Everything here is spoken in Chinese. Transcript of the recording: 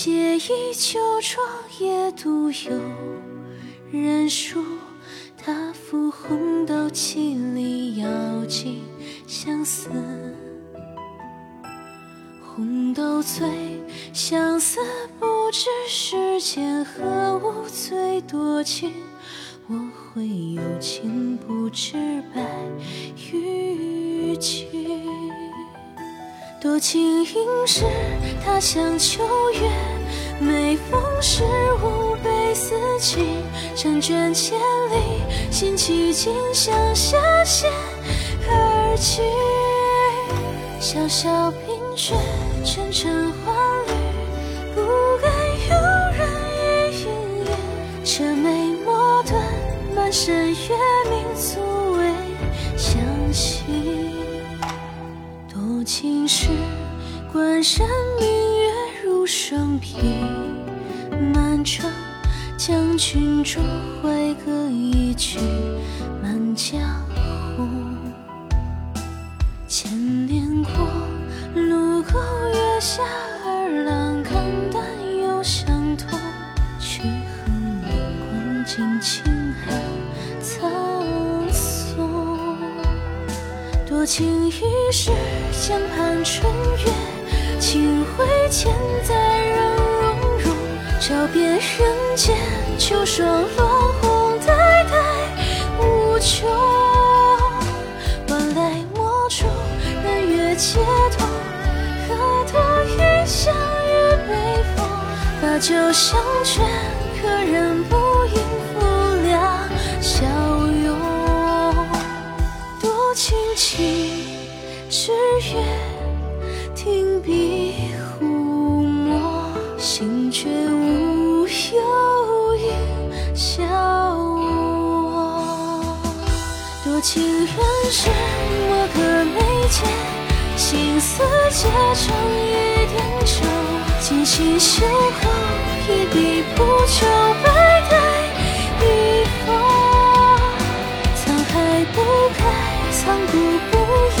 写一秋窗夜独有人书。他抚红豆萁里咬尽相思。红豆醉，相思不知世间何物最多情。我会有情不知白与君。多情应是他乡秋月，每逢十五悲思亲。成卷千里，心期尽，向下写而去。萧萧冰雪，沉沉花绿，不敢有人一应眼。车眉墨断，满山月明，足为相亲。多情时，关山明月如霜披，满城将军烛怀歌一曲，满江红。千年过，路过月下，情一世，江畔春月，清辉千载仍融融。照遍人间，秋霜落红，代代无穷。万来莫处，人月皆同。何得一向与北风？把酒相劝，可人不我情愿是墨客眉间心思结成一点愁锦心绣口一笔铺就百代笔锋沧海不改藏骨不移